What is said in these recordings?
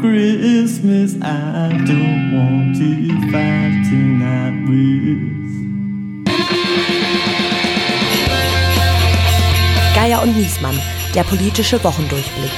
Christmas. I don't want to fight tonight with. Geier und Niesmann, der politische Wochendurchblick.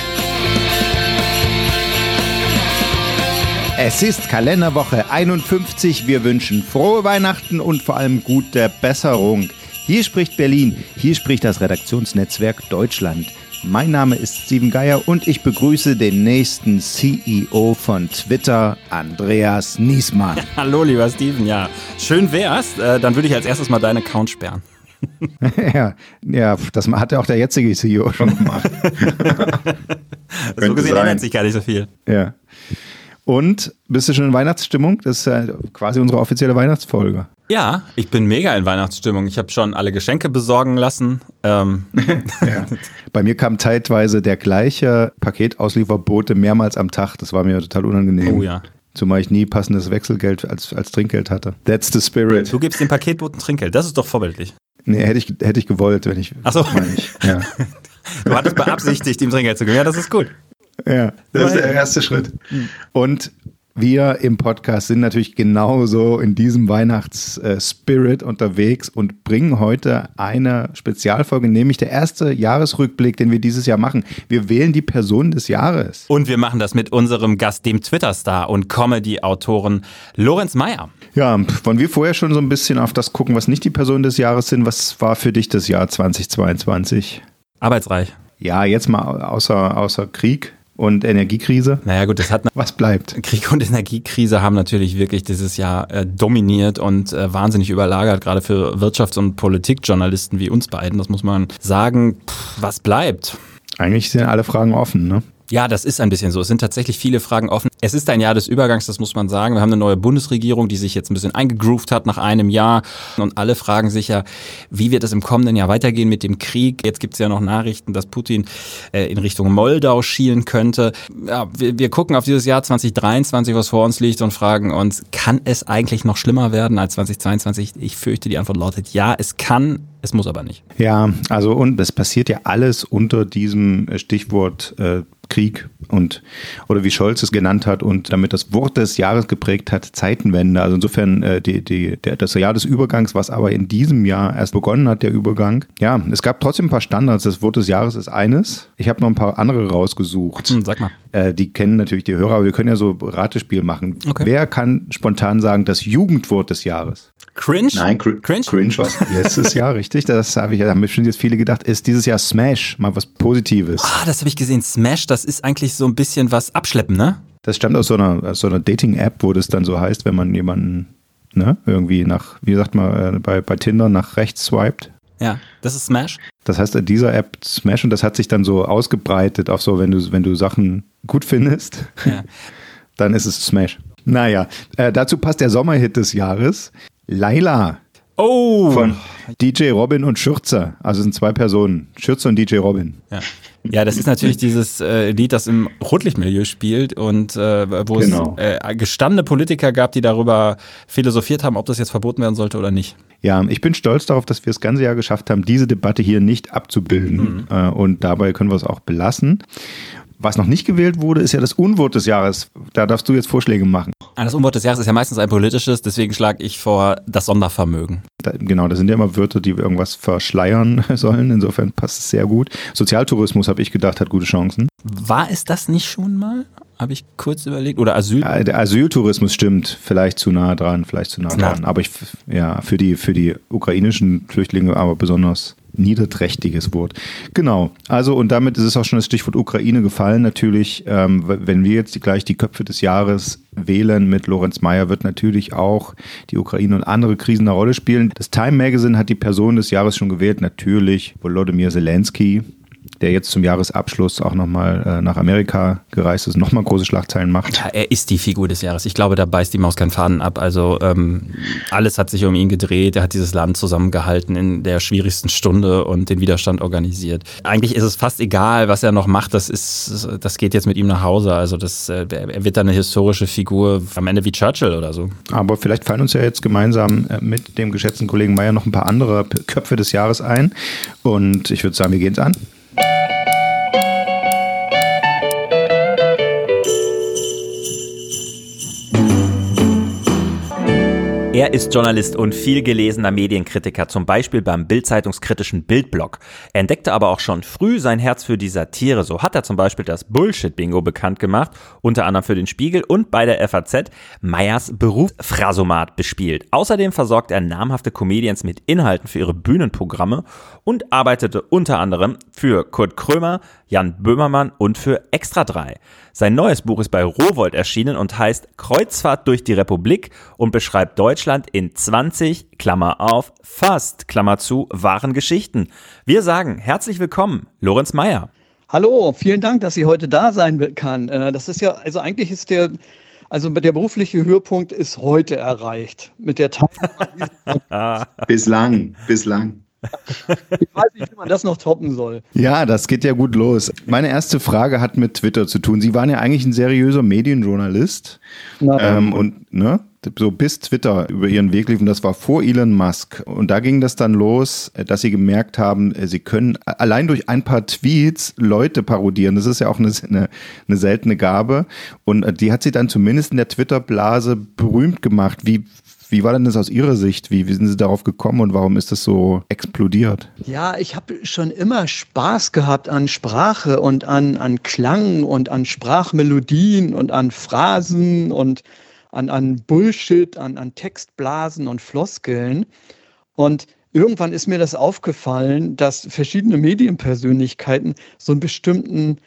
Es ist Kalenderwoche 51. Wir wünschen frohe Weihnachten und vor allem gute Besserung. Hier spricht Berlin, hier spricht das Redaktionsnetzwerk Deutschland. Mein Name ist Steven Geier und ich begrüße den nächsten CEO von Twitter, Andreas Niesmann. Hallo, lieber Steven, ja. Schön wär's. Äh, dann würde ich als erstes mal deinen Account sperren. ja, ja, das hat ja auch der jetzige CEO schon gemacht. so gesehen ändert sich gar nicht so viel. Ja. Und bist du schon in Weihnachtsstimmung? Das ist ja quasi unsere offizielle Weihnachtsfolge. Ja, ich bin mega in Weihnachtsstimmung. Ich habe schon alle Geschenke besorgen lassen. Ähm. ja. Bei mir kam zeitweise der gleiche Paketauslieferbote mehrmals am Tag. Das war mir total unangenehm. Oh ja. Zumal ich nie passendes Wechselgeld als, als Trinkgeld hatte. That's the spirit. Du gibst dem Paketboten Trinkgeld. Das ist doch vorbildlich. Nee, hätte ich, hätte ich gewollt, wenn ich. Ach so. Ich, ja. Du hattest beabsichtigt, ihm Trinkgeld zu geben. Ja, das ist gut. Ja, das ist der erste Schritt. Und wir im Podcast sind natürlich genauso in diesem Weihnachtsspirit unterwegs und bringen heute eine Spezialfolge, nämlich der erste Jahresrückblick, den wir dieses Jahr machen. Wir wählen die Person des Jahres. Und wir machen das mit unserem Gast, dem Twitter-Star und Comedy-Autoren Lorenz Meyer. Ja, wollen wir vorher schon so ein bisschen auf das gucken, was nicht die Person des Jahres sind? Was war für dich das Jahr 2022? Arbeitsreich. Ja, jetzt mal außer, außer Krieg und Energiekrise. Naja gut, das hat was bleibt. Krieg und Energiekrise haben natürlich wirklich dieses Jahr äh, dominiert und äh, wahnsinnig überlagert, gerade für Wirtschafts- und Politikjournalisten wie uns beiden. Das muss man sagen. Pff, was bleibt? Eigentlich sind alle Fragen offen, ne? Ja, das ist ein bisschen so. Es sind tatsächlich viele Fragen offen. Es ist ein Jahr des Übergangs, das muss man sagen. Wir haben eine neue Bundesregierung, die sich jetzt ein bisschen eingegroovt hat nach einem Jahr. Und alle fragen sich ja, wie wird es im kommenden Jahr weitergehen mit dem Krieg? Jetzt gibt es ja noch Nachrichten, dass Putin äh, in Richtung Moldau schielen könnte. Ja, wir, wir gucken auf dieses Jahr 2023, was vor uns liegt und fragen uns, kann es eigentlich noch schlimmer werden als 2022? Ich fürchte, die Antwort lautet ja, es kann, es muss aber nicht. Ja, also und es passiert ja alles unter diesem Stichwort äh, Krieg und oder wie Scholz es genannt hat und damit das Wort des Jahres geprägt hat, Zeitenwende. Also insofern äh, die, die, der, das Jahr des Übergangs, was aber in diesem Jahr erst begonnen hat, der Übergang. Ja, es gab trotzdem ein paar Standards. Das Wort des Jahres ist eines. Ich habe noch ein paar andere rausgesucht. Hm, sag mal. Äh, die kennen natürlich die Hörer, aber wir können ja so Ratespiel machen. Okay. Wer kann spontan sagen, das Jugendwort des Jahres? Cringe? Nein, cr Cringe? Cringe was letztes Jahr, richtig. Das habe ich, da haben bestimmt jetzt viele gedacht, ist dieses Jahr Smash, mal was Positives. Ah, das habe ich gesehen. Smash, das ist eigentlich so ein bisschen was abschleppen, ne? Das stammt aus so einer, aus so einer Dating-App, wo das dann so heißt, wenn man jemanden ne, irgendwie nach, wie sagt man, äh, bei, bei Tinder nach rechts swiped. Ja, das ist Smash. Das heißt in dieser App Smash und das hat sich dann so ausgebreitet auf so, wenn du, wenn du Sachen gut findest, Ja. dann ist es Smash. Naja, äh, dazu passt der Sommerhit des Jahres. Laila Oh! von DJ Robin und Schürzer. Also es sind zwei Personen. Schürzer und DJ Robin. Ja. Ja, das ist natürlich dieses äh, Lied, das im Rotlichtmilieu spielt und äh, wo Genau. es äh, gestandene Politiker gab, die darüber philosophiert haben, ob das jetzt verboten werden sollte oder nicht. Ja, ich bin stolz darauf, dass wir das ganze Jahr geschafft haben, diese Debatte hier nicht abzubilden. Äh, und dabei können wir es auch belassen. Was noch nicht gewählt wurde, ist ja das Unwort des Jahres. Da darfst du jetzt Vorschläge machen. Ah, Das Unwort des Jahres ist ja meistens ein politisches, deswegen schlage ich vor das Sondervermögen. Da, genau, das sind ja immer Wörter, die irgendwas verschleiern sollen. Insofern passt es sehr gut. Sozialtourismus, habe ich gedacht, hat gute Chancen. War es das nicht schon mal? Habe ich kurz überlegt. Oder Asyl? Ja, der Asyltourismus stimmt vielleicht zu nah dran, vielleicht zu nah Na. dran. Aber ich, ja, für die, für die ukrainischen Flüchtlinge aber besonders niederträchtiges Wort. Genau. Also, und damit ist es auch schon das Stichwort Ukraine gefallen. Natürlich, ähm, wenn wir jetzt gleich die Köpfe des Jahres wählen mit Lorenz Mayer, wird natürlich auch die Ukraine und andere Krisen eine Rolle spielen. Das Time Magazine hat die Person des Jahres schon gewählt. Natürlich Volodymyr Zelensky, der jetzt zum Jahresabschluss auch nochmal äh, nach Amerika gereist ist und nochmal große Schlagzeilen macht. Ja, er ist die Figur des Jahres. Ich glaube, da beißt die Maus keinen Faden ab. Also ähm, alles hat sich um ihn gedreht. Er hat dieses Land zusammengehalten in der schwierigsten Stunde und den Widerstand organisiert. Eigentlich ist es fast egal, was er noch macht. Das ist, das geht jetzt mit ihm nach Hause. Also das, äh, er wird dann eine historische Figur am Ende wie Churchill oder so. Aber vielleicht fallen uns ja jetzt gemeinsam äh, mit dem geschätzten Kollegen Meyer noch ein paar andere Köpfe des Jahres ein. Und ich würde sagen, wir gehen es an. Er ist Journalist und viel gelesener Medienkritiker, zum Beispiel beim Bildzeitungskritischen Bildblog. Er entdeckte aber auch schon früh sein Herz für die Satire. So hat er zum Beispiel das Bullshit-Bingo bekannt gemacht, unter anderem für den Spiegel und bei der FAZ Meyers Berufsphrasomat bespielt. Außerdem versorgt er namhafte Comedians mit Inhalten für ihre Bühnenprogramme und arbeitete unter anderem für Kurt Krömer, Jan Böhmermann und für Extra 3. Sein neues Buch ist bei Rowold erschienen und heißt Kreuzfahrt durch die Republik und beschreibt Deutschland in 20, Klammer auf, fast, Klammer zu, wahren Geschichten. Wir sagen herzlich willkommen, Lorenz Meyer. Hallo, vielen Dank, dass ich heute da sein kann. Äh, das ist ja, also eigentlich ist der, also der berufliche Höhepunkt ist heute erreicht. Mit der Teilnahme. bislang, bislang. Ich weiß nicht, wie man das noch toppen soll. Ja, das geht ja gut los. Meine erste Frage hat mit Twitter zu tun. Sie waren ja eigentlich ein seriöser Medienjournalist. Ähm, und ne, so bis Twitter über ihren Weg liefen, das war vor Elon Musk. Und da ging das dann los, dass sie gemerkt haben, sie können allein durch ein paar Tweets Leute parodieren. Das ist ja auch eine, eine, eine seltene Gabe. Und die hat sie dann zumindest in der Twitter-Blase berühmt gemacht. Wie, wie war denn das aus Ihrer Sicht? Wie, wie sind Sie darauf gekommen und warum ist das so explodiert? Ja, ich habe schon immer Spaß gehabt an Sprache und an, an Klang und an Sprachmelodien und an Phrasen und an, an Bullshit, an, an Textblasen und Floskeln. Und irgendwann ist mir das aufgefallen, dass verschiedene Medienpersönlichkeiten so einen bestimmten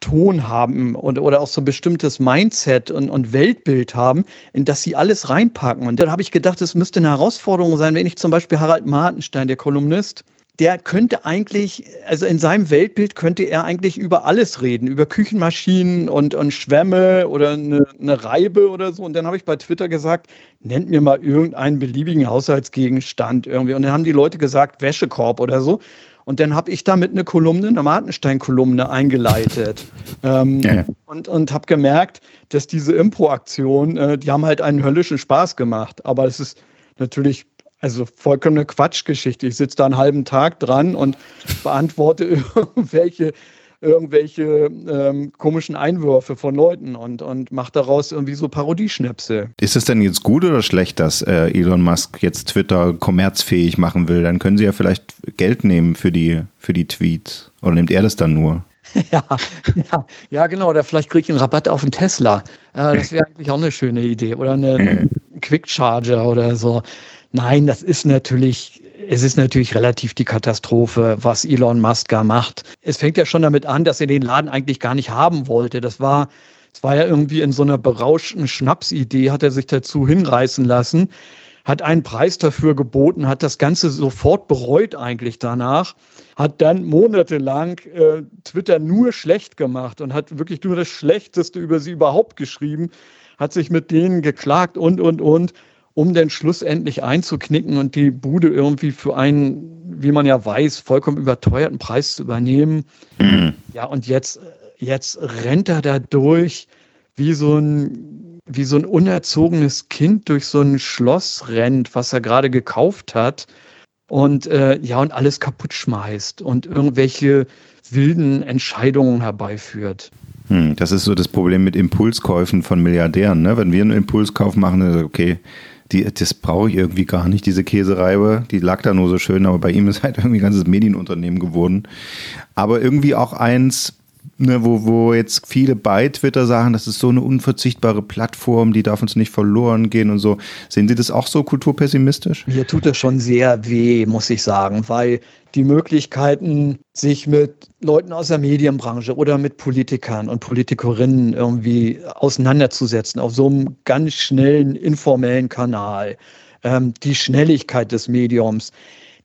Ton haben und, oder auch so ein bestimmtes Mindset und, und Weltbild haben, in das sie alles reinpacken. Und dann habe ich gedacht, es müsste eine Herausforderung sein, wenn ich zum Beispiel Harald Martenstein, der Kolumnist, der könnte eigentlich, also in seinem Weltbild könnte er eigentlich über alles reden, über Küchenmaschinen und, und Schwämme oder eine, eine Reibe oder so. Und dann habe ich bei Twitter gesagt, nennt mir mal irgendeinen beliebigen Haushaltsgegenstand irgendwie. Und dann haben die Leute gesagt, Wäschekorb oder so. Und dann habe ich damit eine Kolumne, eine Martenstein-Kolumne eingeleitet. ähm, ja. Und, und habe gemerkt, dass diese Impro-Aktionen, äh, die haben halt einen höllischen Spaß gemacht. Aber es ist natürlich also vollkommen eine Quatschgeschichte. Ich sitze da einen halben Tag dran und beantworte irgendwelche irgendwelche ähm, komischen Einwürfe von Leuten und, und macht daraus irgendwie so Parodieschnäpse. Ist es denn jetzt gut oder schlecht, dass äh, Elon Musk jetzt Twitter kommerzfähig machen will? Dann können sie ja vielleicht Geld nehmen für die, für die Tweets. Oder nimmt er das dann nur? Ja, ja, ja, genau. Oder vielleicht kriege ich einen Rabatt auf einen Tesla. Äh, das wäre eigentlich auch eine schöne Idee. Oder einen Quick Charger oder so. Nein, das ist natürlich es ist natürlich relativ die Katastrophe, was Elon Musk da macht. Es fängt ja schon damit an, dass er den Laden eigentlich gar nicht haben wollte. Das war, es war ja irgendwie in so einer berauschten Schnapsidee, hat er sich dazu hinreißen lassen, hat einen Preis dafür geboten, hat das Ganze sofort bereut eigentlich danach, hat dann monatelang äh, Twitter nur schlecht gemacht und hat wirklich nur das Schlechteste über sie überhaupt geschrieben, hat sich mit denen geklagt und, und, und um dann schlussendlich einzuknicken und die Bude irgendwie für einen, wie man ja weiß, vollkommen überteuerten Preis zu übernehmen. Mhm. Ja, und jetzt, jetzt rennt er da durch wie so ein, wie so ein unerzogenes Kind durch so ein Schloss rennt, was er gerade gekauft hat und äh, ja und alles kaputt schmeißt und irgendwelche wilden Entscheidungen herbeiführt. Hm, das ist so das Problem mit Impulskäufen von Milliardären. Ne? Wenn wir einen Impulskauf machen, okay, die, das brauche ich irgendwie gar nicht, diese Käsereibe. Die lag da nur so schön, aber bei ihm ist halt irgendwie ein ganzes Medienunternehmen geworden. Aber irgendwie auch eins, ne, wo, wo jetzt viele bei Twitter sagen, das ist so eine unverzichtbare Plattform, die darf uns nicht verloren gehen und so. Sehen Sie das auch so kulturpessimistisch? Mir tut das schon sehr weh, muss ich sagen, weil die Möglichkeiten, sich mit Leuten aus der Medienbranche oder mit Politikern und Politikerinnen irgendwie auseinanderzusetzen auf so einem ganz schnellen, informellen Kanal, ähm, die Schnelligkeit des Mediums,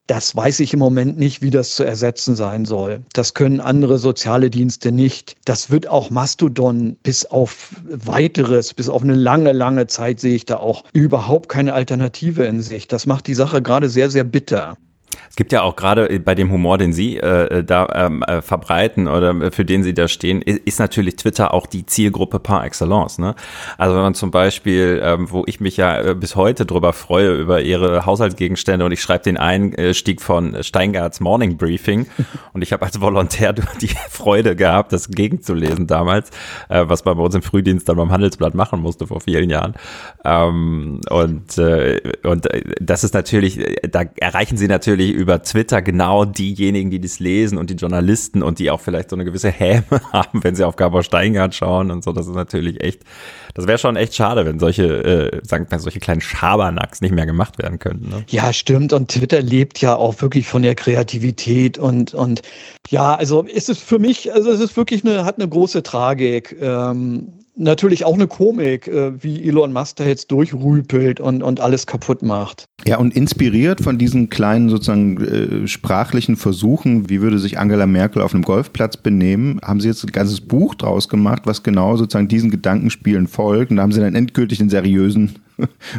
das weiß ich im Moment nicht, wie das zu ersetzen sein soll. Das können andere soziale Dienste nicht. Das wird auch Mastodon bis auf weiteres, bis auf eine lange, lange Zeit sehe ich da auch überhaupt keine Alternative in sich. Das macht die Sache gerade sehr, sehr bitter. Es gibt ja auch gerade bei dem Humor, den Sie äh, da ähm, äh, verbreiten oder für den Sie da stehen, ist, ist, natürlich Twitter auch die Zielgruppe par excellence. Ne? Also wenn man zum Beispiel, ähm, wo ich mich ja äh, bis heute drüber freue, über Ihre Haushaltsgegenstände und ich schreibe den Einstieg von Steingarts Morning Briefing und ich habe als Volontär die Freude gehabt, das gegenzulesen damals, äh, was man bei uns im Frühdienst dann beim Handelsblatt machen musste vor vielen Jahren. Ähm, und, äh, und äh, das ist natürlich, da erreichen Sie natürlich natürlich über Twitter genau diejenigen, die das lesen und die Journalisten und die auch vielleicht so eine gewisse Häme haben, wenn sie auf Gabor Steingart schauen und so. Das ist natürlich echt, das wäre schon echt schade, wenn solche, äh, sagen wir, solche kleinen Schabernacks nicht mehr gemacht werden könnten. Ne? Ja, stimmt. Und Twitter lebt ja auch wirklich von der Kreativität und, und ja, also ist es für mich, also es ist wirklich eine, hat eine große Tragik. Ähm, natürlich auch eine Komik, äh, wie Elon Musk da jetzt durchrüpelt und, und alles kaputt macht. Ja, und inspiriert von diesen kleinen sozusagen äh, sprachlichen Versuchen, wie würde sich Angela Merkel auf einem Golfplatz benehmen, haben sie jetzt ein ganzes Buch draus gemacht, was genau sozusagen diesen Gedankenspielen folgt. Und da haben sie dann endgültig den seriösen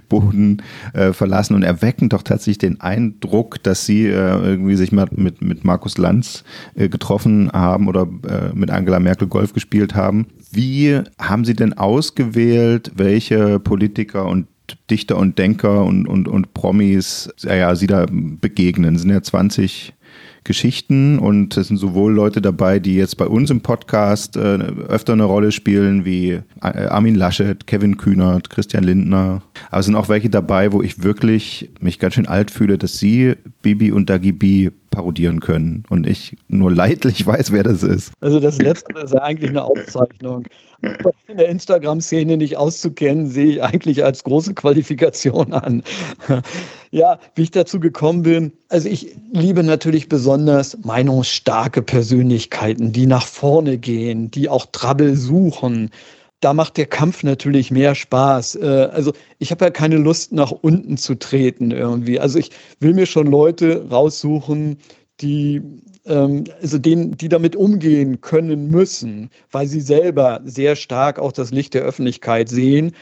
Boden äh, verlassen und erwecken doch tatsächlich den Eindruck, dass sie äh, irgendwie sich mit, mit, mit Markus Lanz äh, getroffen haben oder äh, mit Angela Merkel Golf gespielt haben. Wie haben Sie denn ausgewählt, welche Politiker und Dichter und Denker und, und, und Promis ja, ja, Sie da begegnen? Es sind ja 20 Geschichten und es sind sowohl Leute dabei, die jetzt bei uns im Podcast äh, öfter eine Rolle spielen, wie äh, Armin Laschet, Kevin Kühnert, Christian Lindner. Aber es sind auch welche dabei, wo ich wirklich mich ganz schön alt fühle, dass sie Bibi und Dagi B parodieren können und ich nur leidlich weiß, wer das ist. Also das letzte ist ja eigentlich eine Auszeichnung. In der Instagram-Szene nicht auszukennen, sehe ich eigentlich als große Qualifikation an. Ja, wie ich dazu gekommen bin. Also ich liebe natürlich besonders meinungsstarke Persönlichkeiten, die nach vorne gehen, die auch Trouble suchen da macht der Kampf natürlich mehr Spaß. Äh, also ich habe ja keine Lust, nach unten zu treten irgendwie. Also ich will mir schon Leute raussuchen, die ähm, also denen, die damit umgehen können müssen, weil sie selber sehr stark auch das Licht der Öffentlichkeit sehen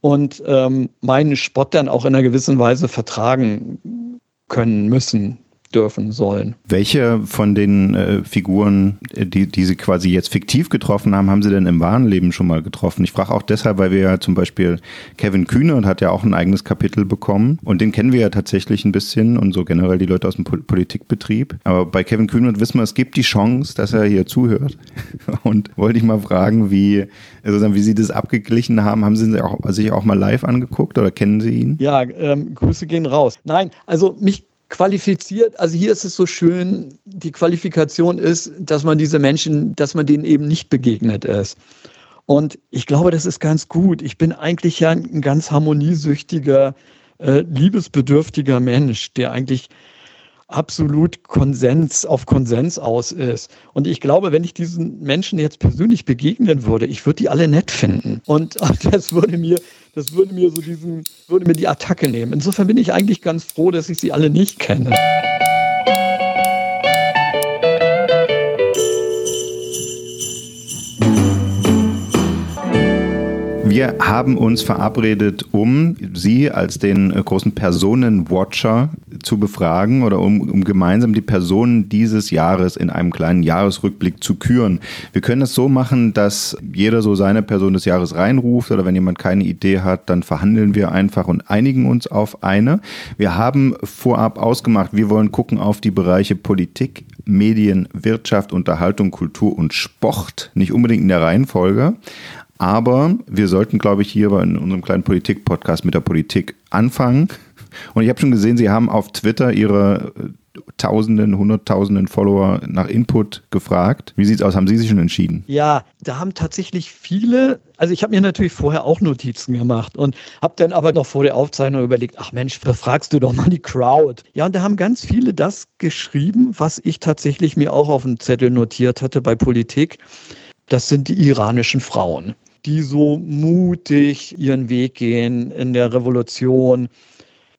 und ähm, meinen Spott dann auch in einer gewissen Weise vertragen können müssen dürfen sollen. Welche von den äh, Figuren, äh, die, die Sie quasi jetzt fiktiv getroffen haben, haben Sie denn im wahren Leben schon mal getroffen? Ich frage auch deshalb, weil wir ja zum Beispiel Kevin Kühne hat ja auch ein eigenes Kapitel bekommen und den kennen wir ja tatsächlich ein bisschen und so generell die Leute aus dem Pol Politikbetrieb. Aber bei Kevin Kühne wissen wir, es gibt die Chance, dass er hier zuhört. Und wollte ich mal fragen, wie, also wie Sie das abgeglichen haben. Haben Sie auch, sich auch mal live angeguckt oder kennen Sie ihn? Ja, ähm, Grüße gehen raus. Nein, also mich qualifiziert, also hier ist es so schön, die Qualifikation ist, dass man diese Menschen, dass man denen eben nicht begegnet ist. Und ich glaube, das ist ganz gut. Ich bin eigentlich ja ein ganz harmoniesüchtiger, äh, liebesbedürftiger Mensch, der eigentlich absolut Konsens auf Konsens aus ist. Und ich glaube, wenn ich diesen Menschen jetzt persönlich begegnen würde, ich würde die alle nett finden. Und das würde mir, das würde mir so diesen, würde mir die Attacke nehmen. Insofern bin ich eigentlich ganz froh, dass ich sie alle nicht kenne. Wir haben uns verabredet, um Sie als den äh, großen Personenwatcher zu befragen oder um, um gemeinsam die Personen dieses Jahres in einem kleinen Jahresrückblick zu küren. Wir können es so machen, dass jeder so seine Person des Jahres reinruft oder wenn jemand keine Idee hat, dann verhandeln wir einfach und einigen uns auf eine. Wir haben vorab ausgemacht, wir wollen gucken auf die Bereiche Politik, Medien, Wirtschaft, Unterhaltung, Kultur und Sport. Nicht unbedingt in der Reihenfolge. Aber wir sollten, glaube ich, hier in unserem kleinen Politik-Podcast mit der Politik anfangen. Und ich habe schon gesehen, Sie haben auf Twitter Ihre äh, Tausenden, Hunderttausenden Follower nach Input gefragt. Wie sieht's aus? Haben Sie sich schon entschieden? Ja, da haben tatsächlich viele, also ich habe mir natürlich vorher auch Notizen gemacht und habe dann aber noch vor der Aufzeichnung überlegt, ach Mensch, fragst du doch mal die Crowd. Ja, und da haben ganz viele das geschrieben, was ich tatsächlich mir auch auf dem Zettel notiert hatte bei Politik. Das sind die iranischen Frauen die so mutig ihren Weg gehen in der Revolution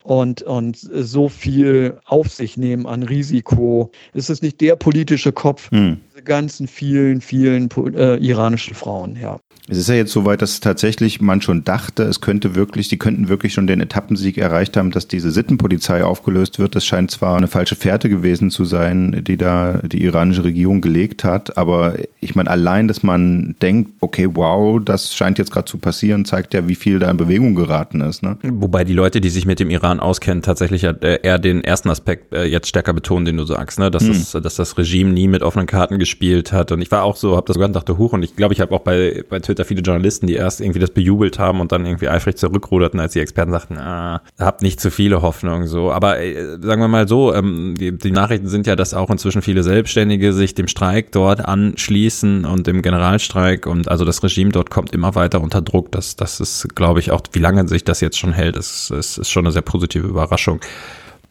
und, und so viel auf sich nehmen an Risiko. Es ist nicht der politische Kopf, hm. diese ganzen vielen, vielen äh, iranischen Frauen, ja. Es ist ja jetzt soweit, dass tatsächlich man schon dachte, es könnte wirklich, die könnten wirklich schon den Etappensieg erreicht haben, dass diese Sittenpolizei aufgelöst wird. Das scheint zwar eine falsche Fährte gewesen zu sein, die da die iranische Regierung gelegt hat, aber ich meine, allein, dass man denkt, okay, wow, das scheint jetzt gerade zu passieren, zeigt ja, wie viel da in Bewegung geraten ist. Ne? Wobei die Leute, die sich mit dem Iran auskennen, tatsächlich äh, eher den ersten Aspekt äh, jetzt stärker betonen, den du sagst, ne? dass, hm. das, dass das Regime nie mit offenen Karten gespielt hat. Und ich war auch so, habe das sogar dachte, hoch und ich glaube, ich habe auch bei, bei Twitter da viele Journalisten, die erst irgendwie das bejubelt haben und dann irgendwie eifrig zurückruderten, als die Experten sagten, ah, habt nicht zu viele Hoffnungen so. Aber äh, sagen wir mal so, ähm, die, die, Nachrichten sind ja, dass auch inzwischen viele Selbstständige sich dem Streik dort anschließen und dem Generalstreik und also das Regime dort kommt immer weiter unter Druck. Das, das ist, glaube ich, auch, wie lange sich das jetzt schon hält, ist, ist, ist schon eine sehr positive Überraschung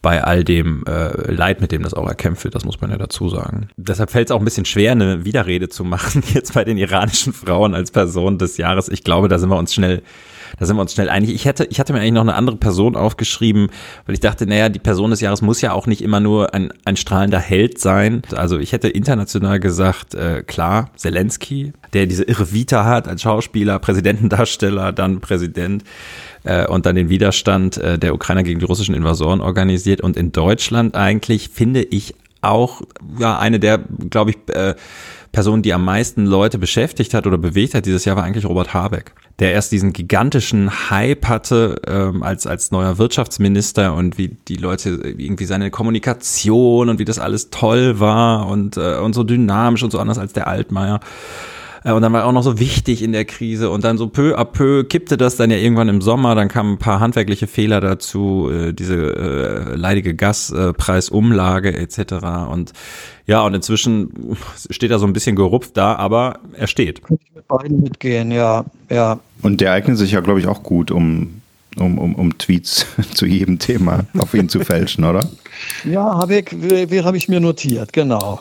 bei all dem äh, Leid, mit dem das auch erkämpft wird, das muss man ja dazu sagen. Deshalb fällt es auch ein bisschen schwer, eine Widerrede zu machen, jetzt bei den iranischen Frauen als Person des Jahres. Ich glaube, da sind wir uns schnell, da sind wir uns schnell einig. Ich hätte, ich hatte mir eigentlich noch eine andere Person aufgeschrieben, weil ich dachte, naja, die Person des Jahres muss ja auch nicht immer nur ein, ein strahlender Held sein. Also ich hätte international gesagt, äh, klar, Zelensky, der diese irre Vita hat als Schauspieler, Präsidentendarsteller, dann Präsident äh, und dann den Widerstand äh, der Ukrainer gegen die russischen Invasoren organisiert. Und in Deutschland eigentlich finde ich auch ja eine der, glaube ich, äh, Personen, die am meisten Leute beschäftigt hat oder bewegt hat dieses Jahr, war eigentlich Robert Habeck, der erst diesen gigantischen Hype hatte ähm, als, als neuer Wirtschaftsminister und wie die Leute irgendwie seine Kommunikation und wie das alles toll war und, äh, und so dynamisch und so anders als der Altmaier. Äh, und dann war er auch noch so wichtig in der Krise und dann so peu à peu kippte das dann ja irgendwann im Sommer, dann kamen ein paar handwerkliche Fehler dazu, äh, diese äh, leidige Gaspreisumlage etc. Und ja, und inzwischen steht er so ein bisschen gerupft da, aber er steht. Könnte ich mit beiden mitgehen, ja, ja. Und der eignet sich ja, glaube ich, auch gut, um um, um, um Tweets zu jedem Thema auf ihn zu fälschen, oder? Ja, habe ich, wie, habe ich mir notiert, genau.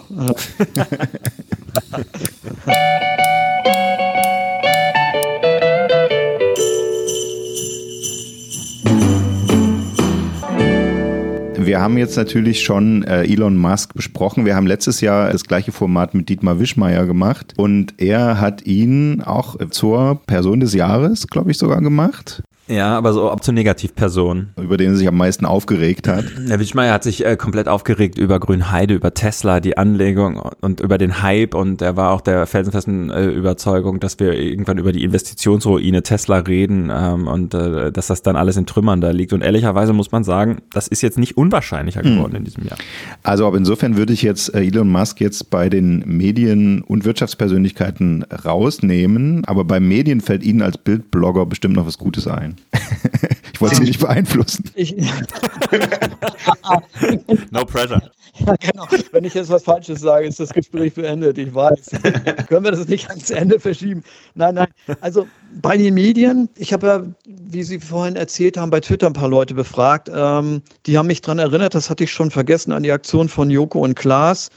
Wir haben jetzt natürlich schon äh, Elon Musk besprochen. Wir haben letztes Jahr das gleiche Format mit Dietmar Wischmeier gemacht und er hat ihn auch zur Person des Jahres, glaube ich, sogar gemacht. Ja, aber so ab zur Negativperson. Über den er sich am meisten aufgeregt hat. Herr Wischmeier hat sich äh, komplett aufgeregt über Grünheide, über Tesla, die Anlegung und über den Hype und er war auch der felsenfesten äh, Überzeugung, dass wir irgendwann über die Investitionsruine Tesla reden ähm, und äh, dass das dann alles in Trümmern da liegt. Und ehrlicherweise muss man sagen, das ist jetzt nicht unwahrscheinlicher hm. geworden hm. in diesem Jahr. Also aber insofern würde ich jetzt äh, Elon Musk jetzt bei den Medien- und Wirtschaftspersönlichkeiten rausnehmen, aber beim Medien fällt Ihnen als Bildblogger bestimmt noch was Gutes ein. ich wollte Sie nicht beeinflussen. Ich, no pressure. Ja, genau. Wenn ich jetzt was Falsches sage, ist das Gespräch beendet. Ich weiß. Können wir das nicht ans Ende verschieben? Nein, nein. Also bei den Medien, ich habe ja, wie Sie vorhin erzählt haben, bei Twitter ein paar Leute befragt. Ähm, die haben mich daran erinnert, das hatte ich schon vergessen, an die Aktion von Joko und Klaas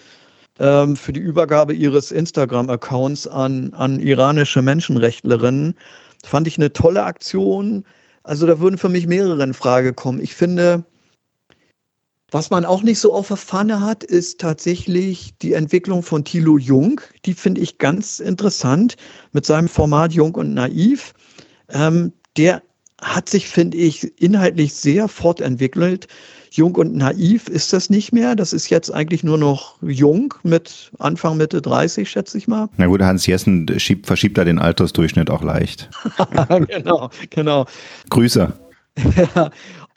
ähm, für die Übergabe ihres Instagram-Accounts an, an iranische Menschenrechtlerinnen. Fand ich eine tolle Aktion. Also da würden für mich mehrere in Frage kommen. Ich finde, was man auch nicht so auf der Pfanne hat, ist tatsächlich die Entwicklung von Thilo Jung. Die finde ich ganz interessant mit seinem Format Jung und Naiv. Ähm, der hat sich, finde ich, inhaltlich sehr fortentwickelt. Jung und naiv ist das nicht mehr. Das ist jetzt eigentlich nur noch jung mit Anfang, Mitte 30, schätze ich mal. Na gut, Hans Jessen schiebt, verschiebt da den Altersdurchschnitt auch leicht. genau, genau. Grüße. Ja,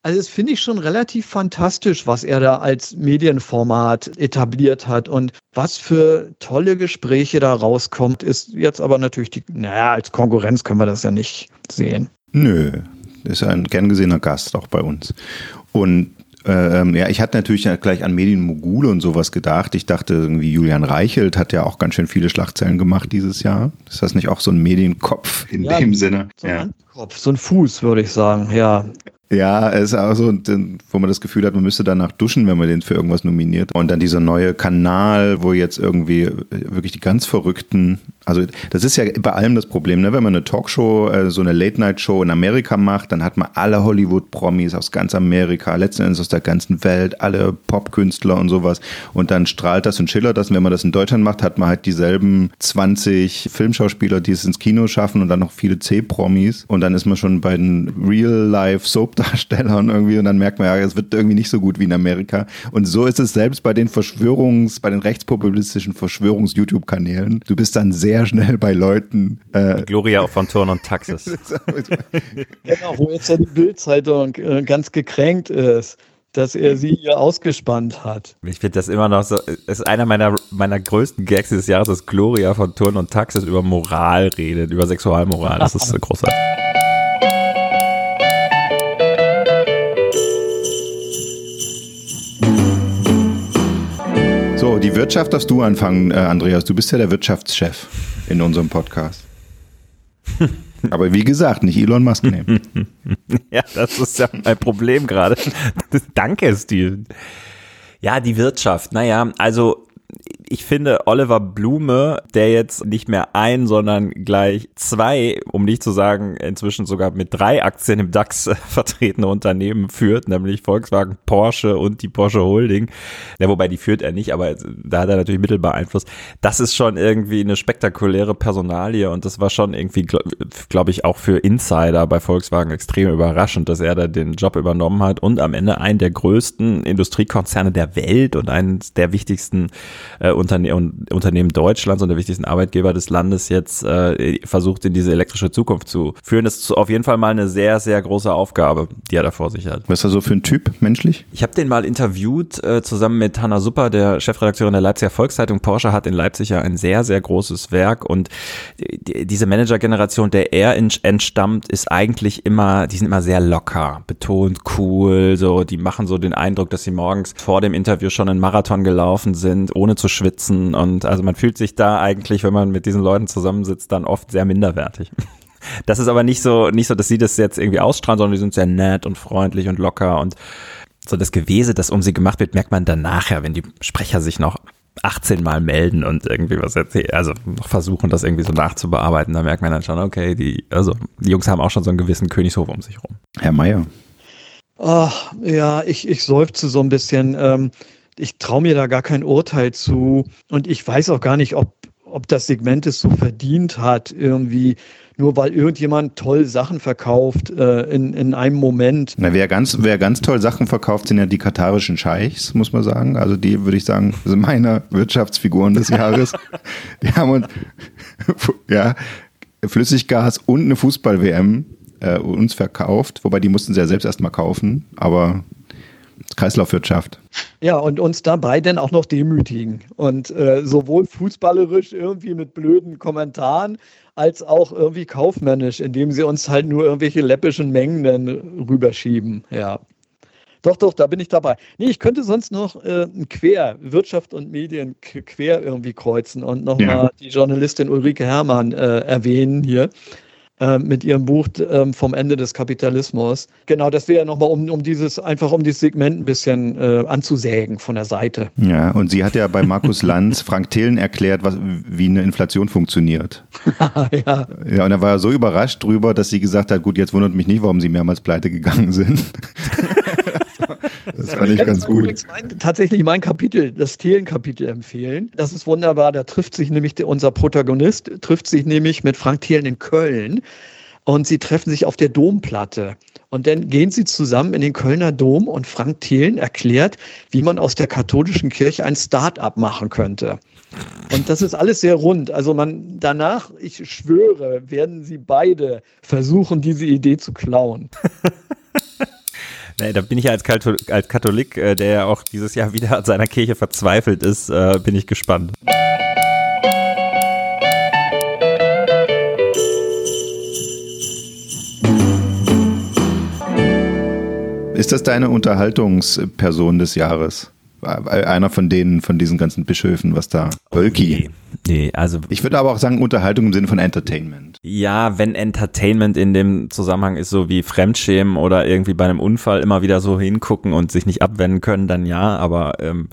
also das finde ich schon relativ fantastisch, was er da als Medienformat etabliert hat und was für tolle Gespräche da rauskommt, ist jetzt aber natürlich die, naja, als Konkurrenz können wir das ja nicht sehen. Nö, ist ein gern gesehener Gast auch bei uns. Und ähm, ja, ich hatte natürlich gleich an Medienmogule und sowas gedacht. Ich dachte irgendwie, Julian Reichelt hat ja auch ganz schön viele Schlagzeilen gemacht dieses Jahr. Ist das nicht auch so ein Medienkopf in ja, dem Sinne? So ein ja. Kopf, so ein Fuß, würde ich sagen, ja. Ja, es ist auch so, wo man das Gefühl hat, man müsste danach duschen, wenn man den für irgendwas nominiert. Und dann dieser neue Kanal, wo jetzt irgendwie wirklich die ganz Verrückten, also das ist ja bei allem das Problem, ne? wenn man eine Talkshow, äh, so eine Late-Night-Show in Amerika macht, dann hat man alle Hollywood-Promis aus ganz Amerika, letzten Endes aus der ganzen Welt, alle Popkünstler und sowas. Und dann strahlt das und schillert das. Und wenn man das in Deutschland macht, hat man halt dieselben 20 Filmschauspieler, die es ins Kino schaffen und dann noch viele C-Promis. Und dann ist man schon bei den Real-Life-Soap Hauptdarstellern irgendwie und dann merkt man ja, es wird irgendwie nicht so gut wie in Amerika. Und so ist es selbst bei den Verschwörungs, bei den rechtspopulistischen Verschwörungs-YouTube-Kanälen. Du bist dann sehr schnell bei Leuten. Äh, Gloria von Turn und Taxis. genau, wo jetzt ja die Bildzeitung äh, ganz gekränkt ist dass er sie hier ausgespannt hat. Ich finde das immer noch so, ist einer meiner, meiner größten Gags dieses Jahres, dass Gloria von Turn und Taxis über Moral redet, über Sexualmoral. Das ist so großartig. Die Wirtschaft darfst du anfangen, äh, Andreas. Du bist ja der Wirtschaftschef in unserem Podcast. Aber wie gesagt, nicht Elon Musk nehmen. ja, das ist ja mein Problem gerade. Danke, Steven. Ja, die Wirtschaft. Naja, also ich finde Oliver Blume, der jetzt nicht mehr ein, sondern gleich zwei, um nicht zu sagen, inzwischen sogar mit drei Aktien im DAX vertretene Unternehmen führt, nämlich Volkswagen, Porsche und die Porsche Holding. Ja, wobei die führt er nicht, aber da hat er natürlich mittelbar Einfluss. Das ist schon irgendwie eine spektakuläre Personalie und das war schon irgendwie, glaube glaub ich, auch für Insider bei Volkswagen extrem überraschend, dass er da den Job übernommen hat und am Ende einen der größten Industriekonzerne der Welt und eines der wichtigsten äh, Unterne Unternehmen Deutschlands und der wichtigsten Arbeitgeber des Landes jetzt äh, versucht, in diese elektrische Zukunft zu führen. Das ist auf jeden Fall mal eine sehr, sehr große Aufgabe, die er da vor sich hat. Was ist er so für ein Typ, menschlich? Ich habe den mal interviewt, äh, zusammen mit Hanna Super, der Chefredakteurin der Leipziger Volkszeitung. Porsche hat in Leipzig ja ein sehr, sehr großes Werk und die, diese Managergeneration, der er entstammt, ist eigentlich immer, die sind immer sehr locker, betont cool, so, die machen so den Eindruck, dass sie morgens vor dem Interview schon einen Marathon gelaufen sind, ohne zu schwitzen und also man fühlt sich da eigentlich, wenn man mit diesen Leuten zusammensitzt, dann oft sehr minderwertig. Das ist aber nicht so, nicht so, dass sie das jetzt irgendwie ausstrahlen, sondern die sind sehr nett und freundlich und locker und so das Gewese, das um sie gemacht wird, merkt man dann nachher, wenn die Sprecher sich noch 18 Mal melden und irgendwie was erzählen, also noch versuchen, das irgendwie so nachzubearbeiten, da merkt man dann schon, okay, die, also die Jungs haben auch schon so einen gewissen Königshof um sich rum. Herr Meier. Ach, ja, ich, ich seufze so ein bisschen. Ähm, ich traue mir da gar kein Urteil zu und ich weiß auch gar nicht, ob, ob das Segment es so verdient hat, irgendwie nur weil irgendjemand toll Sachen verkauft äh, in, in einem Moment. Na, wer ganz, wer ganz toll Sachen verkauft, sind ja die katarischen Scheichs, muss man sagen. Also die würde ich sagen, sind meine Wirtschaftsfiguren des Jahres. die haben uns ja, Flüssiggas und eine Fußball-WM äh, uns verkauft, wobei die mussten sie ja selbst erstmal kaufen, aber Kreislaufwirtschaft. Ja, und uns dabei dann auch noch demütigen. Und äh, sowohl fußballerisch irgendwie mit blöden Kommentaren, als auch irgendwie kaufmännisch, indem sie uns halt nur irgendwelche läppischen Mengen dann rüberschieben. Ja. Doch, doch, da bin ich dabei. Nee, ich könnte sonst noch äh, quer, Wirtschaft und Medien quer irgendwie kreuzen und nochmal ja. die Journalistin Ulrike Herrmann äh, erwähnen hier. Äh, mit ihrem Buch ähm, vom Ende des Kapitalismus. Genau, das wäre nochmal, um, um dieses, einfach um dieses Segment ein bisschen äh, anzusägen von der Seite. Ja, und sie hat ja bei Markus Lanz Frank Thelen erklärt, was, wie eine Inflation funktioniert. ja. ja, und er war ja so überrascht drüber, dass sie gesagt hat, gut, jetzt wundert mich nicht, warum sie mehrmals pleite gegangen sind. Das fand ich ganz gut. Mein, tatsächlich mein Kapitel, das Thelen-Kapitel empfehlen. Das ist wunderbar. Da trifft sich nämlich der, unser Protagonist, trifft sich nämlich mit Frank Thelen in Köln und sie treffen sich auf der Domplatte. Und dann gehen sie zusammen in den Kölner Dom und Frank Thelen erklärt, wie man aus der katholischen Kirche ein Start-up machen könnte. Und das ist alles sehr rund. Also man danach, ich schwöre, werden sie beide versuchen, diese Idee zu klauen. Da bin ich als, als Katholik, äh, der ja auch dieses Jahr wieder an seiner Kirche verzweifelt ist, äh, bin ich gespannt. Ist das deine Unterhaltungsperson des Jahres? Einer von denen, von diesen ganzen Bischöfen, was da. Wölki. Nee, also. Ich würde aber auch sagen, Unterhaltung im Sinne von Entertainment. Ja, wenn Entertainment in dem Zusammenhang ist, so wie Fremdschämen oder irgendwie bei einem Unfall immer wieder so hingucken und sich nicht abwenden können, dann ja, aber ähm,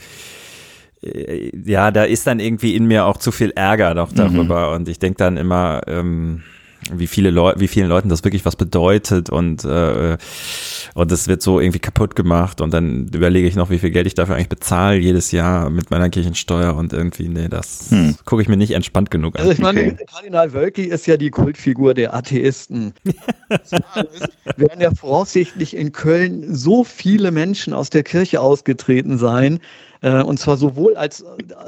äh, ja, da ist dann irgendwie in mir auch zu viel Ärger noch darüber. Mhm. Und ich denke dann immer, ähm, wie viele Leute, wie vielen Leuten das wirklich was bedeutet und äh, und das wird so irgendwie kaputt gemacht und dann überlege ich noch, wie viel Geld ich dafür eigentlich bezahle jedes Jahr mit meiner Kirchensteuer und irgendwie, nee, das hm. gucke ich mir nicht entspannt genug an. Also ich meine, okay. Kardinal Wölki ist ja die Kultfigur der Atheisten. werden ja voraussichtlich in Köln so viele Menschen aus der Kirche ausgetreten sein, und zwar sowohl als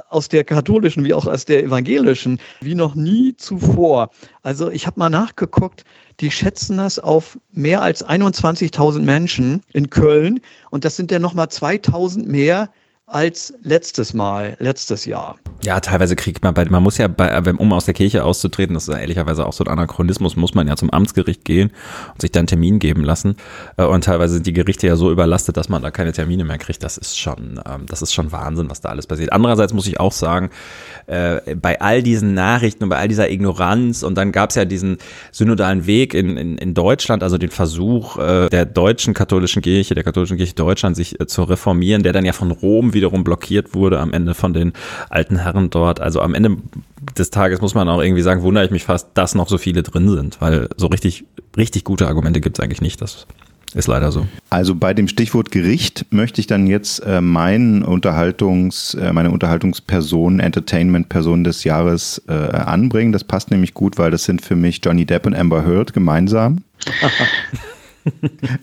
aus der katholischen wie auch aus der evangelischen, wie noch nie zuvor. Also ich habe mal nachgeguckt, die schätzen das auf mehr als 21.000 Menschen in Köln und das sind ja nochmal 2.000 mehr als letztes Mal, letztes Jahr. Ja, teilweise kriegt man bei, man muss ja bei, um aus der Kirche auszutreten, das ist ja ehrlicherweise auch so ein Anachronismus, muss man ja zum Amtsgericht gehen und sich dann Termin geben lassen. Äh, und teilweise sind die Gerichte ja so überlastet, dass man da keine Termine mehr kriegt. Das ist schon, ähm, das ist schon Wahnsinn, was da alles passiert. Andererseits muss ich auch sagen, äh, bei all diesen Nachrichten und bei all dieser Ignoranz und dann gab es ja diesen synodalen Weg in, in, in Deutschland, also den Versuch äh, der deutschen katholischen Kirche, der katholischen Kirche Deutschland, sich zu reformieren, der dann ja von Rom wiederum blockiert wurde am Ende von den alten Herren dort. Also am Ende des Tages muss man auch irgendwie sagen, wundere ich mich fast, dass noch so viele drin sind, weil so richtig, richtig gute Argumente gibt es eigentlich nicht. Das ist leider so. Also bei dem Stichwort Gericht möchte ich dann jetzt äh, meinen Unterhaltungs, äh, meine Unterhaltungsperson, Entertainment-Person des Jahres äh, anbringen. Das passt nämlich gut, weil das sind für mich Johnny Depp und Amber Heard gemeinsam.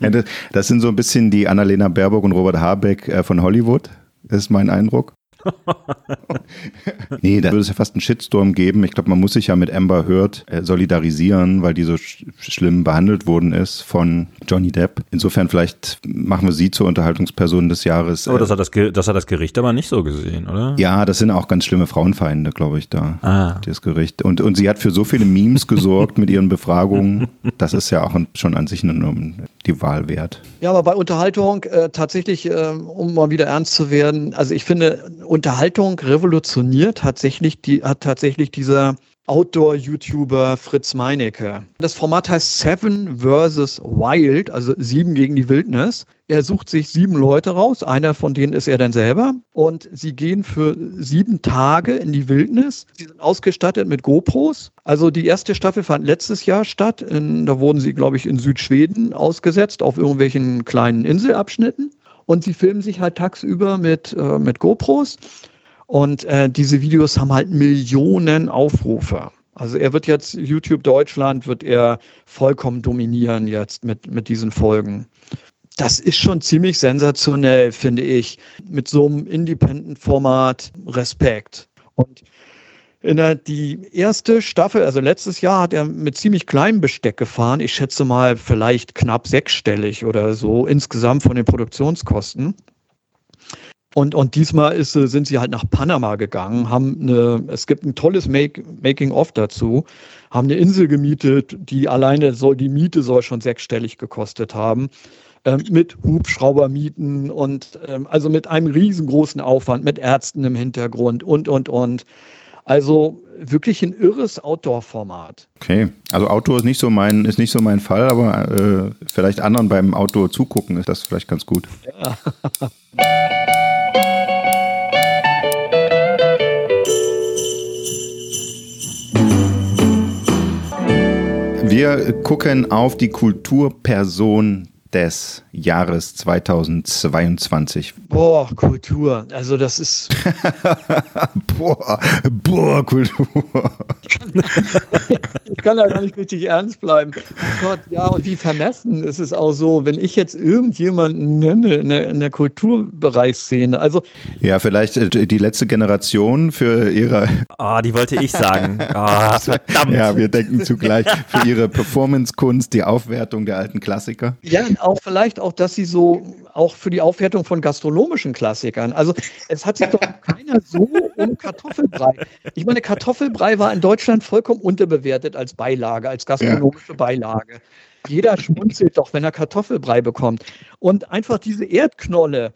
das sind so ein bisschen die Annalena Baerbock und Robert Habeck äh, von Hollywood ist mein Eindruck. nee, da würde es ja fast einen Shitstorm geben. Ich glaube, man muss sich ja mit Amber Heard äh, solidarisieren, weil die so sch schlimm behandelt worden ist von Johnny Depp. Insofern vielleicht machen wir sie zur Unterhaltungsperson des Jahres. Aber das hat das, das hat das Gericht aber nicht so gesehen, oder? Ja, das sind auch ganz schlimme Frauenfeinde, glaube ich, da. Ah. Das Gericht. Und, und sie hat für so viele Memes gesorgt mit ihren Befragungen. Das ist ja auch schon an sich eine, die Wahl wert. Ja, aber bei Unterhaltung äh, tatsächlich, äh, um mal wieder ernst zu werden, also ich finde, Unterhaltung revolutioniert tatsächlich, die, hat tatsächlich dieser Outdoor-YouTuber Fritz Meinecke. Das Format heißt Seven versus Wild, also sieben gegen die Wildnis. Er sucht sich sieben Leute raus, einer von denen ist er dann selber. Und sie gehen für sieben Tage in die Wildnis. Sie sind ausgestattet mit GoPros. Also die erste Staffel fand letztes Jahr statt. In, da wurden sie, glaube ich, in Südschweden ausgesetzt, auf irgendwelchen kleinen Inselabschnitten. Und sie filmen sich halt tagsüber mit, äh, mit GoPros. Und äh, diese Videos haben halt Millionen Aufrufe. Also er wird jetzt, YouTube Deutschland wird er vollkommen dominieren jetzt mit, mit diesen Folgen. Das ist schon ziemlich sensationell, finde ich, mit so einem Independent-Format Respekt. Und der, die erste Staffel, also letztes Jahr, hat er mit ziemlich kleinem Besteck gefahren. Ich schätze mal vielleicht knapp sechsstellig oder so insgesamt von den Produktionskosten. Und, und diesmal ist, sind sie halt nach Panama gegangen, haben eine, es gibt ein tolles Make, Making-of dazu, haben eine Insel gemietet, die alleine soll, die Miete soll schon sechsstellig gekostet haben, ähm, mit Hubschraubermieten und ähm, also mit einem riesengroßen Aufwand, mit Ärzten im Hintergrund und, und, und. Also wirklich ein irres Outdoor-Format. Okay, also Outdoor ist nicht so mein, ist nicht so mein Fall, aber äh, vielleicht anderen beim Outdoor zugucken ist das vielleicht ganz gut. Ja. Wir gucken auf die Kulturperson des Jahres 2022. Boah, Kultur. Also das ist. boah, boah, Kultur. ich kann da gar nicht richtig ernst bleiben. Oh Gott, ja, und wie vermessen ist es auch so, wenn ich jetzt irgendjemanden nenne in der, in der Kulturbereichsszene. Also. Ja, vielleicht äh, die letzte Generation für ihre. Ah, oh, die wollte ich sagen. Oh, verdammt. Ja, wir denken zugleich für ihre Performance-Kunst, die Aufwertung der alten Klassiker. Ja, auch vielleicht auch, dass sie so auch für die Aufwertung von gastronomischen Klassikern. Also es hat sich doch keiner so um Kartoffelbrei. Ich meine, Kartoffelbrei war in Deutschland vollkommen unterbewertet als Beilage, als gastronomische Beilage. Jeder schmunzelt doch, wenn er Kartoffelbrei bekommt. Und einfach diese Erdknolle,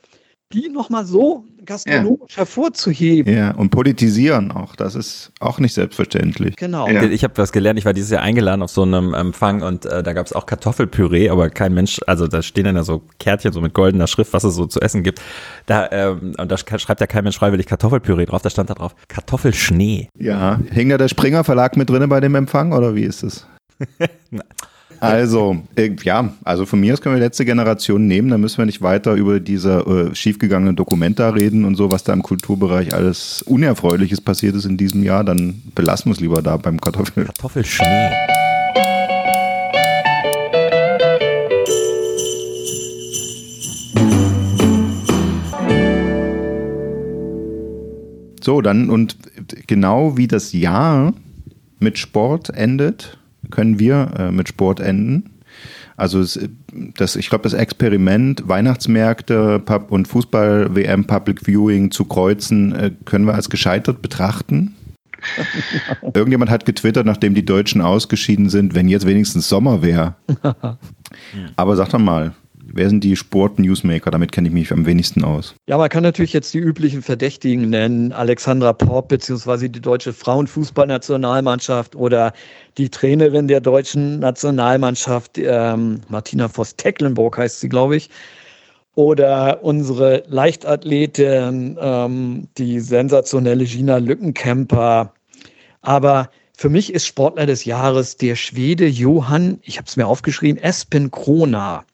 die nochmal so gastronomisch hervorzuheben. Ja, und politisieren auch. Das ist auch nicht selbstverständlich. Genau. Ja. Ich habe was gelernt, ich war dieses Jahr eingeladen auf so einem Empfang und äh, da gab es auch Kartoffelpüree, aber kein Mensch, also da stehen dann ja so Kärtchen so mit goldener Schrift, was es so zu essen gibt. Da, ähm, und da schreibt ja kein Mensch freiwillig Kartoffelpüree drauf, da stand da drauf Kartoffelschnee. Ja, hing da der Springer Verlag mit drinne bei dem Empfang oder wie ist es? Also, äh, ja, also von mir aus können wir die letzte Generation nehmen, da müssen wir nicht weiter über diese äh, schiefgegangenen Dokumenta reden und so, was da im Kulturbereich alles Unerfreuliches passiert ist in diesem Jahr, dann belassen wir es lieber da beim Kartoffel. Kartoffelschnee. So, dann und genau wie das Jahr mit Sport endet, können wir äh, mit Sport enden. Also es, das, ich glaube, das Experiment Weihnachtsmärkte Pub und Fußball-WM Public Viewing zu kreuzen, äh, können wir als gescheitert betrachten. Irgendjemand hat getwittert, nachdem die Deutschen ausgeschieden sind, wenn jetzt wenigstens Sommer wäre. Aber sag doch mal, wer sind die Sport-Newsmaker? Damit kenne ich mich am wenigsten aus. Ja, man kann natürlich jetzt die üblichen Verdächtigen nennen. Alexandra Popp beziehungsweise die deutsche Frauenfußballnationalmannschaft oder die Trainerin der deutschen Nationalmannschaft, ähm, Martina Voss-Tecklenburg heißt sie, glaube ich. Oder unsere Leichtathletin, ähm, die sensationelle Gina Lückenkämper. Aber für mich ist Sportler des Jahres der Schwede Johann, ich habe es mir aufgeschrieben, Espen Krona.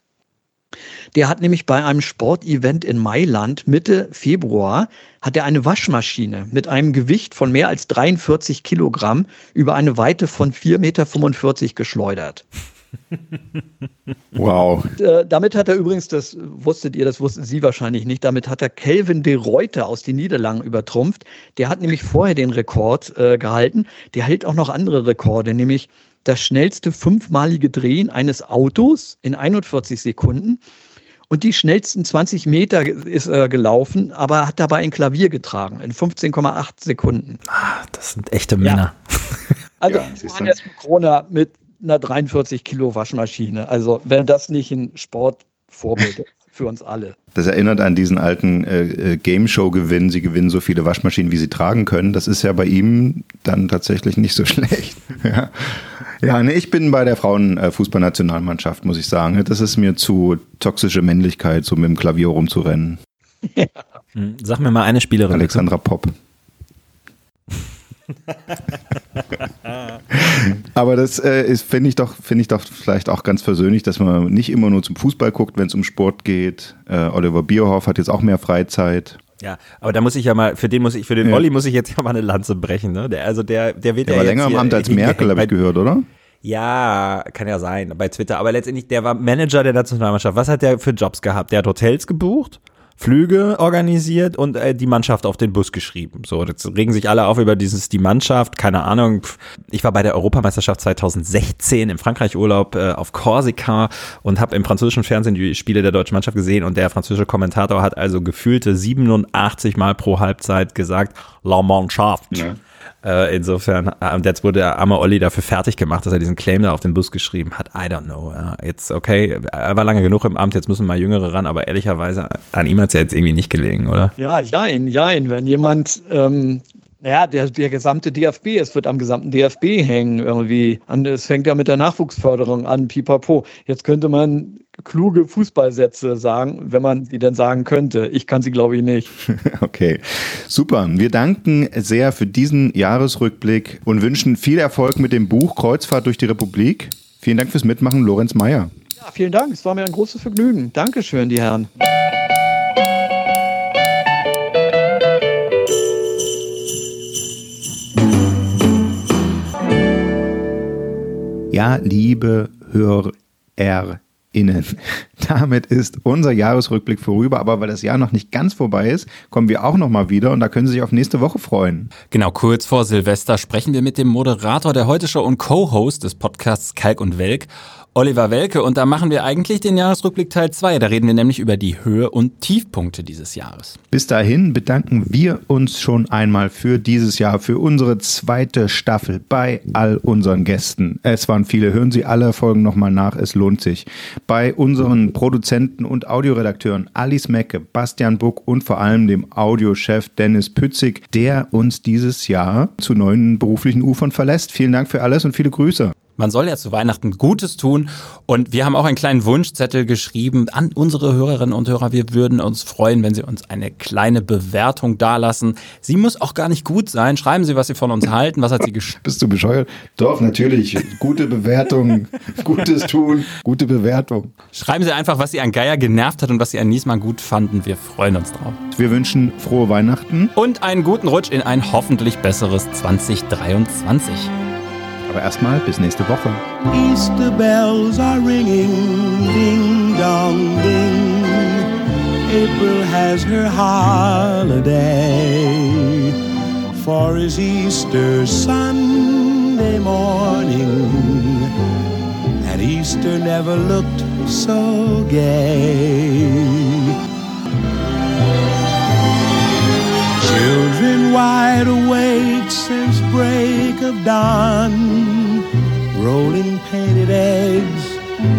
Der hat nämlich bei einem Sportevent in Mailand Mitte Februar hat er eine Waschmaschine mit einem Gewicht von mehr als 43 Kilogramm über eine Weite von 4,45 Meter geschleudert. Wow. Äh, damit hat er übrigens, das wusstet ihr, das wussten Sie wahrscheinlich nicht, damit hat er Kelvin de Reuter aus den Niederlanden übertrumpft. Der hat nämlich vorher den Rekord äh, gehalten. Der hält auch noch andere Rekorde, nämlich das schnellste fünfmalige Drehen eines Autos in 41 Sekunden. Und die schnellsten 20 Meter ist er gelaufen, aber hat dabei ein Klavier getragen in 15,8 Sekunden. Ah, das sind echte Männer. Also Ja, siehst du. Johannes Corona mit einer 43 Kilo Waschmaschine. Also wenn das nicht ein Sportvorbild ist für uns alle. Das erinnert an diesen alten äh, äh, Game Show-Gewinn. Sie gewinnen so viele Waschmaschinen, wie sie tragen können. Das ist ja bei ihm dann tatsächlich nicht so schlecht. ja, ja nee, ich bin bei der Frauenfußballnationalmannschaft, muss ich sagen. Das ist mir zu toxische Männlichkeit, so mit dem Klavier rumzurennen. Hm, Sag mir mal eine Spielerin. Alexandra Popp. Aber das äh, finde ich doch, finde ich doch vielleicht auch ganz versöhnlich, dass man nicht immer nur zum Fußball guckt, wenn es um Sport geht. Äh, Oliver Bierhoff hat jetzt auch mehr Freizeit. Ja, aber da muss ich ja mal, für den muss ich, für den Ja. Olli muss ich jetzt ja mal eine Lanze brechen, ne? Der, also der, der wird Der ja war jetzt länger im Amt als Merkel, habe ich gehört, oder? Ja, kann ja sein, bei Twitter. Aber letztendlich, der war Manager der Nationalmannschaft. Was hat der für Jobs gehabt? Der hat Hotels gebucht, Flüge organisiert und äh, die Mannschaft auf den Bus geschrieben. So, jetzt regen sich alle auf über dieses, die Mannschaft, keine Ahnung. Ich war bei der Europameisterschaft 2016 im Frankreich-Urlaub äh, auf Korsika und habe im französischen Fernsehen die Spiele der deutschen Mannschaft gesehen und der französische Kommentator hat also gefühlte 87 Mal pro Halbzeit gesagt, La Mannschaft. Äh, insofern, äh, und jetzt wurde der arme Olli dafür fertig gemacht, dass er diesen Claim da auf den Bus geschrieben hat. I don't know. Jetzt, okay, er war lange genug im Amt, jetzt müssen mal Jüngere ran, aber ehrlicherweise, an ihm hat's ja jetzt irgendwie nicht gelegen, oder? Ja, jein, jein. Wenn jemand, ähm, naja, der, der gesamte DFB, es wird am gesamten DFB hängen irgendwie. Und es fängt ja mit der Nachwuchsförderung an, pipapo. Jetzt könnte man kluge Fußballsätze sagen, wenn man die denn sagen könnte. Ich kann sie, glaube ich, nicht. Okay, super. Wir danken sehr für diesen Jahresrückblick und wünschen viel Erfolg mit dem Buch Kreuzfahrt durch die Republik. Vielen Dank fürs Mitmachen, Lorenz Meyer. Ja, vielen Dank. Es war mir ein großes Vergnügen. Dankeschön, die Herren. Ja, liebe HörerInnen, damit ist unser Jahresrückblick vorüber, aber weil das Jahr noch nicht ganz vorbei ist, kommen wir auch noch mal wieder. Und da können Sie sich auf nächste Woche freuen. Genau, kurz vor Silvester sprechen wir mit dem Moderator der Heute Show und Co-Host des Podcasts Kalk und Welk Oliver Welke. Und da machen wir eigentlich den Jahresrückblick Teil 2. Da reden wir nämlich über die Höhe- und Tiefpunkte dieses Jahres. Bis dahin bedanken wir uns schon einmal für dieses Jahr, für unsere zweite Staffel bei all unseren Gästen. Es waren viele. Hören Sie alle Folgen nochmal nach. Es lohnt sich. Bei unseren Produzenten und Audioredakteuren Alice Mecke, Bastian Buck und vor allem dem Audiochef Dennis Pützig, der uns dieses Jahr zu neuen beruflichen Ufern verlässt. Vielen Dank für alles und viele Grüße. Man soll ja zu Weihnachten Gutes tun und wir haben auch einen kleinen Wunschzettel geschrieben an unsere Hörerinnen und Hörer. Wir würden uns freuen, wenn Sie uns eine kleine Bewertung dalassen. Sie muss auch gar nicht gut sein. Schreiben Sie, was Sie von uns halten. Was hat Sie geschrieben? Bist du bescheuert? Doch, natürlich. Gute Bewertung, Gutes tun, gute Bewertung. Schreiben Sie einfach, was Sie an Geier genervt hat und was Sie an Niesmann gut fanden. Wir freuen uns drauf. Wir wünschen frohe Weihnachten. Und einen guten Rutsch in ein hoffentlich besseres 2023. Aber erstmal bis nächste Woche. Easter bells are ringing, ding dong ding. April has her holiday, for is Easter Sunday morning, and Easter never looked so gay. Wide awake since break of dawn, rolling painted eggs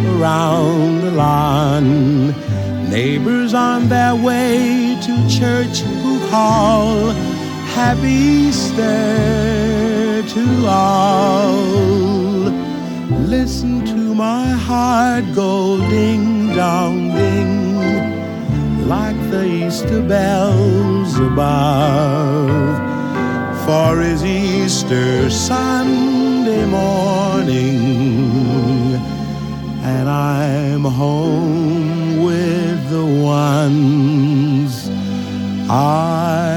around the lawn. Neighbors on their way to church who call Happy Easter to all. Listen to my heart go ding dong ding like the Easter bells above. For is Easter Sunday morning, and I'm home with the ones I